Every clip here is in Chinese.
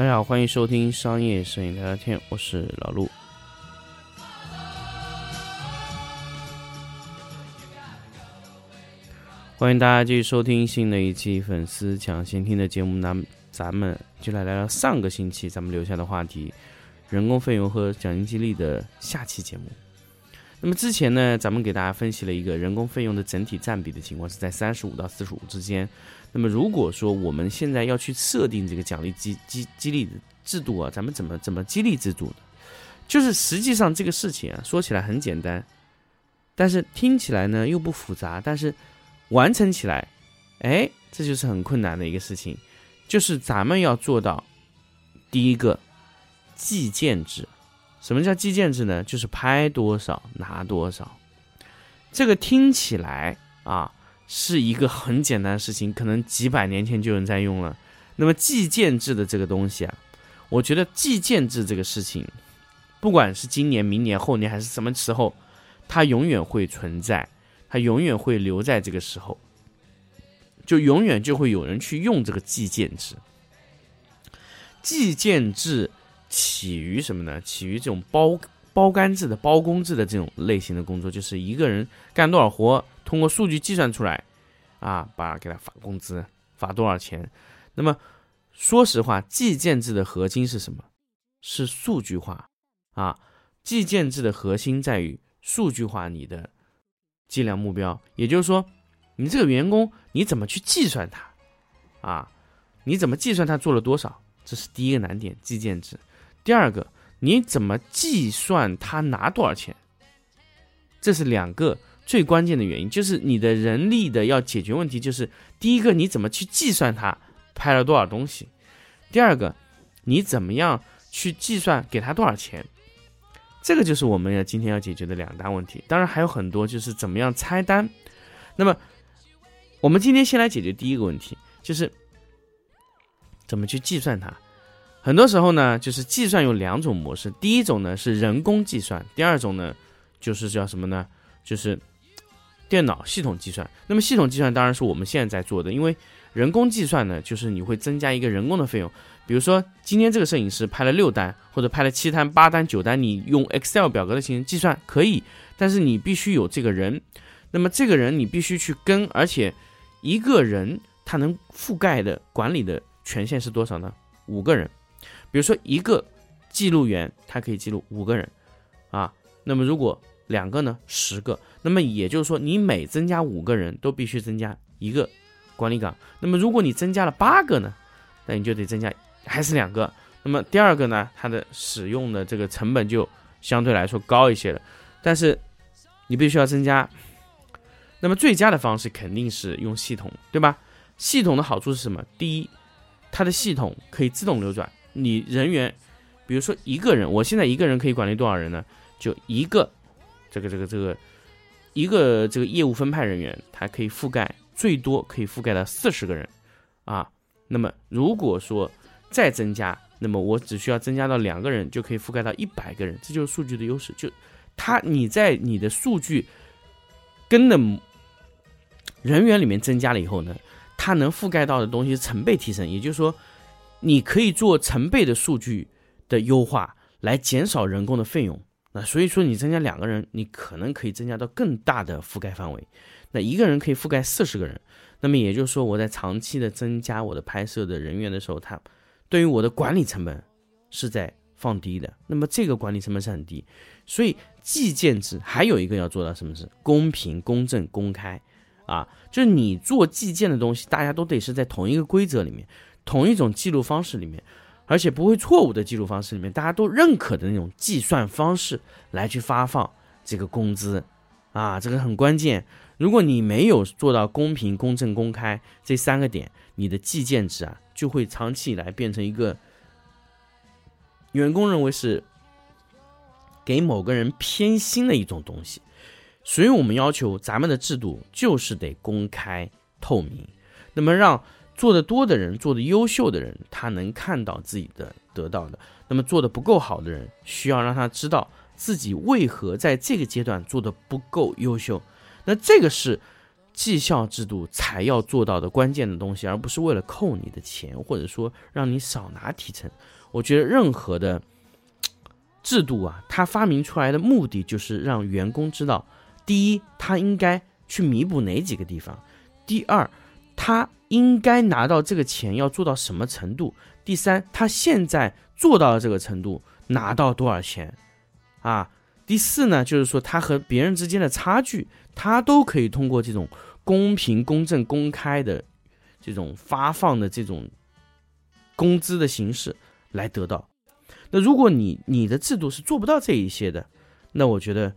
大家好，欢迎收听商业摄影聊聊天，我是老陆。欢迎大家继续收听新的一期粉丝抢先听的节目。那咱们就来聊聊上个星期咱们留下的话题——人工费用和奖金激励的下期节目。那么之前呢，咱们给大家分析了一个人工费用的整体占比的情况是在三十五到四十五之间。那么如果说我们现在要去设定这个奖励激激激励的制度啊，咱们怎么怎么激励制度呢？就是实际上这个事情啊，说起来很简单，但是听起来呢又不复杂，但是。完成起来，哎，这就是很困难的一个事情，就是咱们要做到第一个计件制。什么叫计件制呢？就是拍多少拿多少。这个听起来啊是一个很简单的事情，可能几百年前就有人在用了。那么计件制的这个东西啊，我觉得计件制这个事情，不管是今年、明年、后年还是什么时候，它永远会存在。它永远会留在这个时候，就永远就会有人去用这个计件制。计件制起于什么呢？起于这种包包干制的、包工制的这种类型的工作，就是一个人干多少活，通过数据计算出来，啊，把给他发工资，发多少钱。那么说实话，计件制的核心是什么？是数据化啊！计件制的核心在于数据化你的。计量目标，也就是说，你这个员工你怎么去计算他，啊，你怎么计算他做了多少？这是第一个难点，计件制。第二个，你怎么计算他拿多少钱？这是两个最关键的原因，就是你的人力的要解决问题，就是第一个你怎么去计算他拍了多少东西？第二个，你怎么样去计算给他多少钱？这个就是我们要今天要解决的两大问题，当然还有很多，就是怎么样拆单。那么，我们今天先来解决第一个问题，就是怎么去计算它。很多时候呢，就是计算有两种模式，第一种呢是人工计算，第二种呢就是叫什么呢？就是电脑系统计算。那么系统计算当然是我们现在在做的，因为人工计算呢，就是你会增加一个人工的费用。比如说，今天这个摄影师拍了六单，或者拍了七单、八单、九单，你用 Excel 表格的形式计算可以，但是你必须有这个人，那么这个人你必须去跟，而且一个人他能覆盖的管理的权限是多少呢？五个人。比如说一个记录员，他可以记录五个人，啊，那么如果两个呢，十个，那么也就是说你每增加五个人都必须增加一个管理岗，那么如果你增加了八个呢，那你就得增加。还是两个，那么第二个呢？它的使用的这个成本就相对来说高一些了，但是你必须要增加。那么最佳的方式肯定是用系统，对吧？系统的好处是什么？第一，它的系统可以自动流转，你人员，比如说一个人，我现在一个人可以管理多少人呢？就一个，这个这个这个一个这个业务分派人员，他可以覆盖最多可以覆盖到四十个人啊。那么如果说再增加，那么我只需要增加到两个人就可以覆盖到一百个人，这就是数据的优势。就它你在你的数据跟的人员里面增加了以后呢，它能覆盖到的东西成倍提升。也就是说，你可以做成倍的数据的优化，来减少人工的费用。那所以说，你增加两个人，你可能可以增加到更大的覆盖范围。那一个人可以覆盖四十个人，那么也就是说，我在长期的增加我的拍摄的人员的时候，它对于我的管理成本是在放低的，那么这个管理成本是很低，所以计件制还有一个要做到什么是公平、公正、公开。啊，就是你做计件的东西，大家都得是在同一个规则里面，同一种记录方式里面，而且不会错误的记录方式里面，大家都认可的那种计算方式来去发放这个工资啊，这个很关键。如果你没有做到公平、公正、公开这三个点，你的计件制啊。就会长期以来变成一个员工认为是给某个人偏心的一种东西，所以我们要求咱们的制度就是得公开透明，那么让做的多的人、做的优秀的人，他能看到自己的得到的；那么做的不够好的人，需要让他知道自己为何在这个阶段做的不够优秀。那这个是。绩效制度才要做到的关键的东西，而不是为了扣你的钱，或者说让你少拿提成。我觉得任何的制度啊，它发明出来的目的就是让员工知道，第一，他应该去弥补哪几个地方；第二，他应该拿到这个钱要做到什么程度；第三，他现在做到了这个程度，拿到多少钱啊？第四呢，就是说他和别人之间的差距，他都可以通过这种公平、公正、公开的这种发放的这种工资的形式来得到。那如果你你的制度是做不到这一些的，那我觉得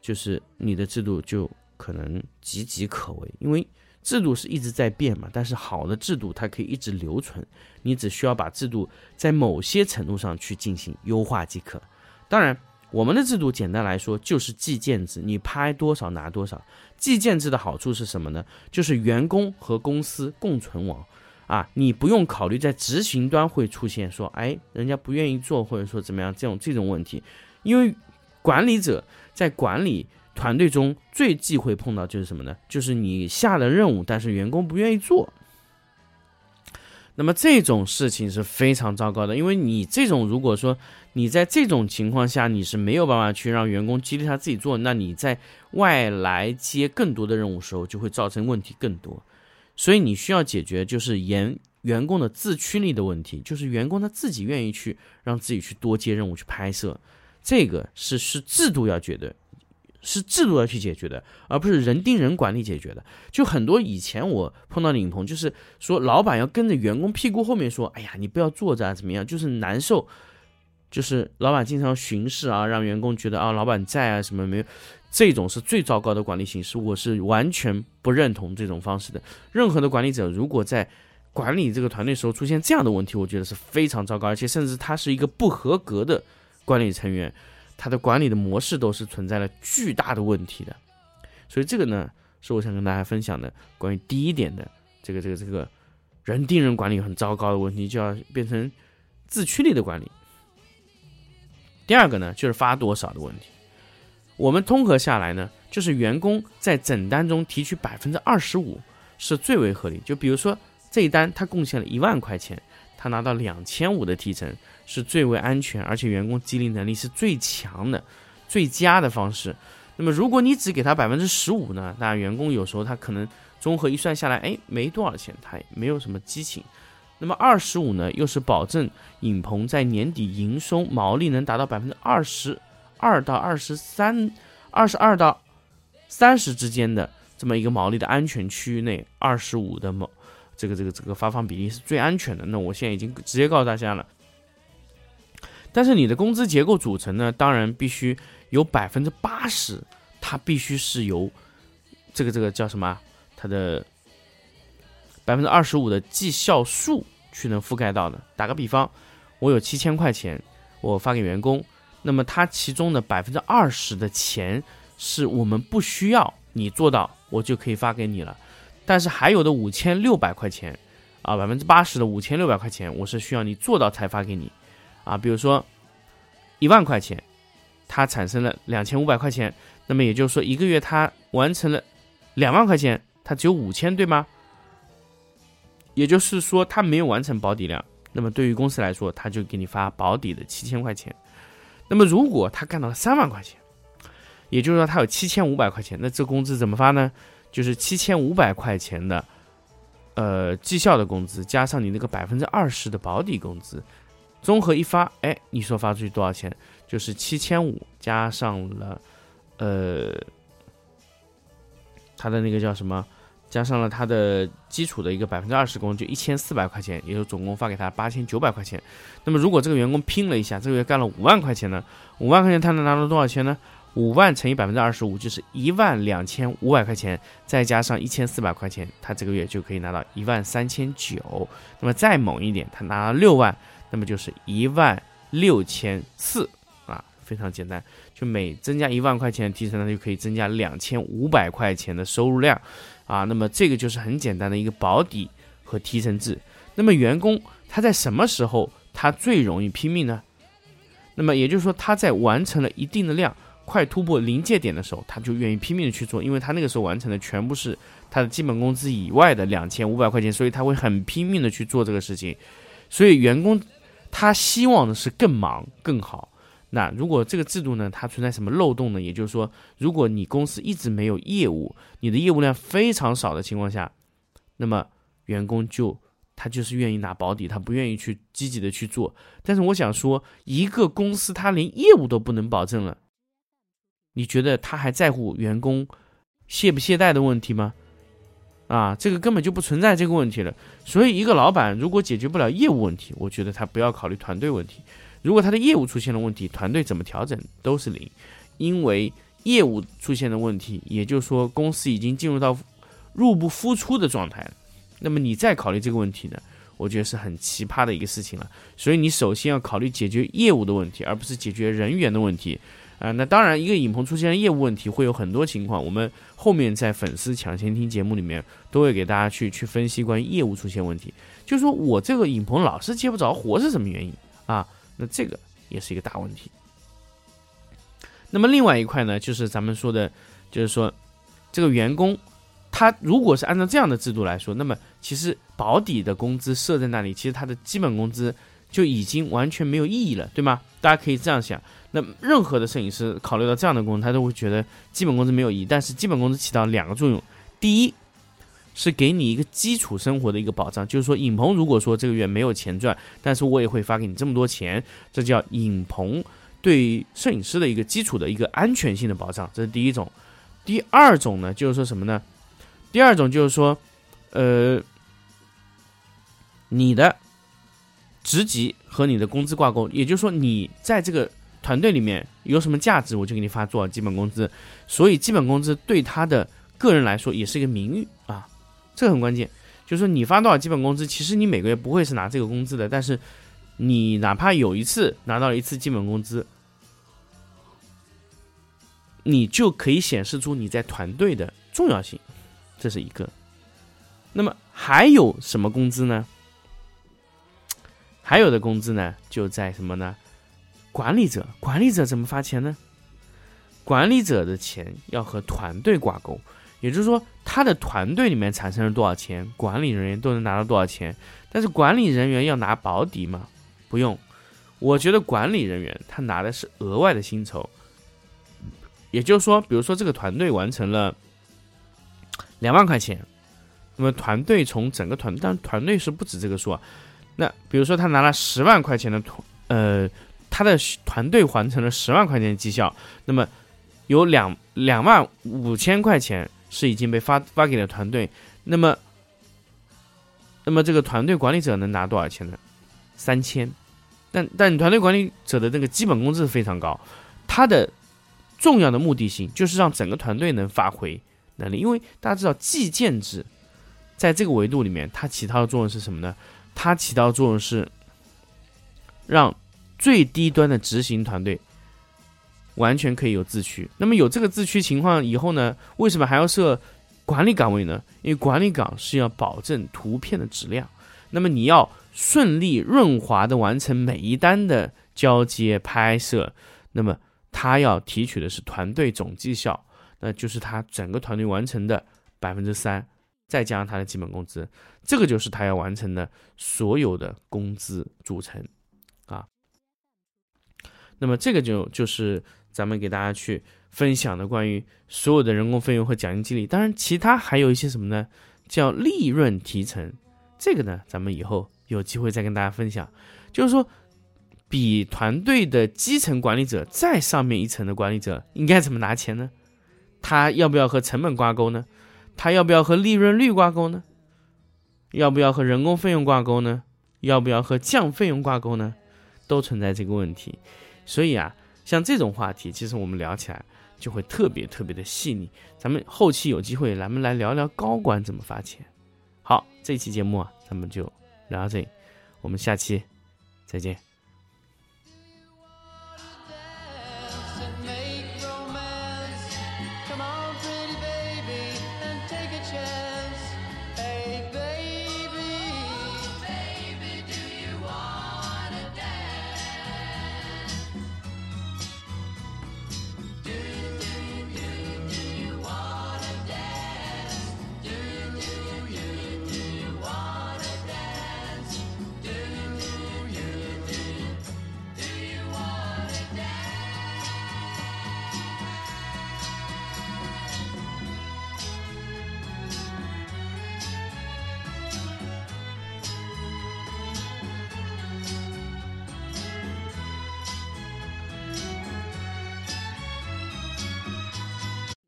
就是你的制度就可能岌岌可危，因为制度是一直在变嘛。但是好的制度它可以一直留存，你只需要把制度在某些程度上去进行优化即可。当然。我们的制度简单来说就是计件制，你拍多少拿多少。计件制的好处是什么呢？就是员工和公司共存亡，啊，你不用考虑在执行端会出现说，哎，人家不愿意做或者说怎么样这种这种问题，因为管理者在管理团队中最忌讳碰到就是什么呢？就是你下了任务，但是员工不愿意做。那么这种事情是非常糟糕的，因为你这种如果说你在这种情况下你是没有办法去让员工激励他自己做，那你在外来接更多的任务时候就会造成问题更多，所以你需要解决就是员员工的自驱力的问题，就是员工他自己愿意去让自己去多接任务去拍摄，这个是是制度要决的。是制度要去解决的，而不是人盯人管理解决的。就很多以前我碰到的影棚，就是说老板要跟着员工屁股后面说：“哎呀，你不要坐着啊，怎么样？”就是难受，就是老板经常巡视啊，让员工觉得啊，老板在啊，什么没有？这种是最糟糕的管理形式，我是完全不认同这种方式的。任何的管理者如果在管理这个团队时候出现这样的问题，我觉得是非常糟糕，而且甚至他是一个不合格的管理成员。他的管理的模式都是存在了巨大的问题的，所以这个呢是我想跟大家分享的关于第一点的这个这个这个人盯人管理很糟糕的问题，就要变成自驱力的管理。第二个呢就是发多少的问题，我们综合下来呢，就是员工在整单中提取百分之二十五是最为合理。就比如说这一单他贡献了一万块钱，他拿到两千五的提成。是最为安全，而且员工激励能力是最强的、最佳的方式。那么，如果你只给他百分之十五呢？那员工有时候他可能综合一算下来，哎，没多少钱，他也没有什么激情。那么二十五呢，又是保证影棚在年底营收毛利能达到百分之二十二到二十三、二十二到三十之间的这么一个毛利的安全区域内，二十五的毛这个这个这个发放比例是最安全的。那我现在已经直接告诉大家了。但是你的工资结构组成呢，当然必须有百分之八十，它必须是由这个这个叫什么？它的百分之二十五的绩效数去能覆盖到的。打个比方，我有七千块钱，我发给员工，那么他其中的百分之二十的钱是我们不需要你做到，我就可以发给你了。但是还有的五千六百块钱，啊，百分之八十的五千六百块钱，我是需要你做到才发给你。啊，比如说一万块钱，它产生了两千五百块钱，那么也就是说一个月它完成了两万块钱，它只有五千，对吗？也就是说它没有完成保底量，那么对于公司来说，他就给你发保底的七千块钱。那么如果他干到了三万块钱，也就是说他有七千五百块钱，那这工资怎么发呢？就是七千五百块钱的呃绩效的工资，加上你那个百分之二十的保底工资。综合一发，哎，你说发出去多少钱？就是七千五加上了，呃，他的那个叫什么？加上了他的基础的一个百分之二十工，就一千四百块钱，也就总共发给他八千九百块钱。那么如果这个员工拼了一下，这个月干了五万块钱呢？五万块钱他能拿到多少钱呢？五万乘以百分之二十五就是一万两千五百块钱，再加上一千四百块钱，他这个月就可以拿到一万三千九。那么再猛一点，他拿了六万。那么就是一万六千四啊，非常简单，就每增加一万块钱的提成，呢，就可以增加两千五百块钱的收入量啊。那么这个就是很简单的一个保底和提成制。那么员工他在什么时候他最容易拼命呢？那么也就是说他在完成了一定的量快突破临界点的时候，他就愿意拼命的去做，因为他那个时候完成的全部是他的基本工资以外的两千五百块钱，所以他会很拼命的去做这个事情。所以员工他希望的是更忙更好。那如果这个制度呢，它存在什么漏洞呢？也就是说，如果你公司一直没有业务，你的业务量非常少的情况下，那么员工就他就是愿意拿保底，他不愿意去积极的去做。但是我想说，一个公司他连业务都不能保证了。你觉得他还在乎员工懈不懈怠的问题吗？啊，这个根本就不存在这个问题了。所以，一个老板如果解决不了业务问题，我觉得他不要考虑团队问题。如果他的业务出现了问题，团队怎么调整都是零，因为业务出现了问题，也就是说公司已经进入到入不敷出的状态了。那么你再考虑这个问题呢？我觉得是很奇葩的一个事情了。所以你首先要考虑解决业务的问题，而不是解决人员的问题。啊，那当然，一个影棚出现业务问题会有很多情况，我们后面在粉丝抢先听节目里面都会给大家去去分析关于业务出现问题，就是说我这个影棚老是接不着活是什么原因啊？那这个也是一个大问题。那么另外一块呢，就是咱们说的，就是说这个员工他如果是按照这样的制度来说，那么其实保底的工资设在那里，其实他的基本工资就已经完全没有意义了，对吗？大家可以这样想。那任何的摄影师考虑到这样的工资，他都会觉得基本工资没有意义。但是基本工资起到两个作用：第一，是给你一个基础生活的一个保障，就是说影棚如果说这个月没有钱赚，但是我也会发给你这么多钱，这叫影棚对摄影师的一个基础的一个安全性的保障，这是第一种。第二种呢，就是说什么呢？第二种就是说，呃，你的职级和你的工资挂钩，也就是说你在这个。团队里面有什么价值，我就给你发多少基本工资。所以基本工资对他的个人来说也是一个名誉啊，这个很关键。就是说你发多少基本工资，其实你每个月不会是拿这个工资的，但是你哪怕有一次拿到一次基本工资，你就可以显示出你在团队的重要性，这是一个。那么还有什么工资呢？还有的工资呢，就在什么呢？管理者，管理者怎么发钱呢？管理者的钱要和团队挂钩，也就是说，他的团队里面产生了多少钱，管理人员都能拿到多少钱。但是管理人员要拿保底吗？不用。我觉得管理人员他拿的是额外的薪酬。也就是说，比如说这个团队完成了两万块钱，那么团队从整个团，但团队是不止这个数啊。那比如说他拿了十万块钱的团，呃。他的团队完成了十万块钱的绩效，那么有两两万五千块钱是已经被发发给了团队，那么那么这个团队管理者能拿多少钱呢？三千，但但你团队管理者的那个基本工资非常高，他的重要的目的性就是让整个团队能发挥能力，因为大家知道计件制在这个维度里面，它起到的作用是什么呢？它起到的作用是让。最低端的执行团队完全可以有自驱。那么有这个自驱情况以后呢？为什么还要设管理岗位呢？因为管理岗是要保证图片的质量。那么你要顺利润滑的完成每一单的交接拍摄，那么他要提取的是团队总绩效，那就是他整个团队完成的百分之三，再加上他的基本工资，这个就是他要完成的所有的工资组成。那么这个就就是咱们给大家去分享的关于所有的人工费用和奖金激励，当然其他还有一些什么呢？叫利润提成，这个呢咱们以后有机会再跟大家分享。就是说，比团队的基层管理者再上面一层的管理者应该怎么拿钱呢？他要不要和成本挂钩呢？他要不要和利润率挂钩呢？要不要和人工费用挂钩呢？要不要和降费用挂钩呢？都存在这个问题。所以啊，像这种话题，其实我们聊起来就会特别特别的细腻。咱们后期有机会，咱们来聊聊高管怎么发钱。好，这期节目啊，咱们就聊到这里，我们下期再见。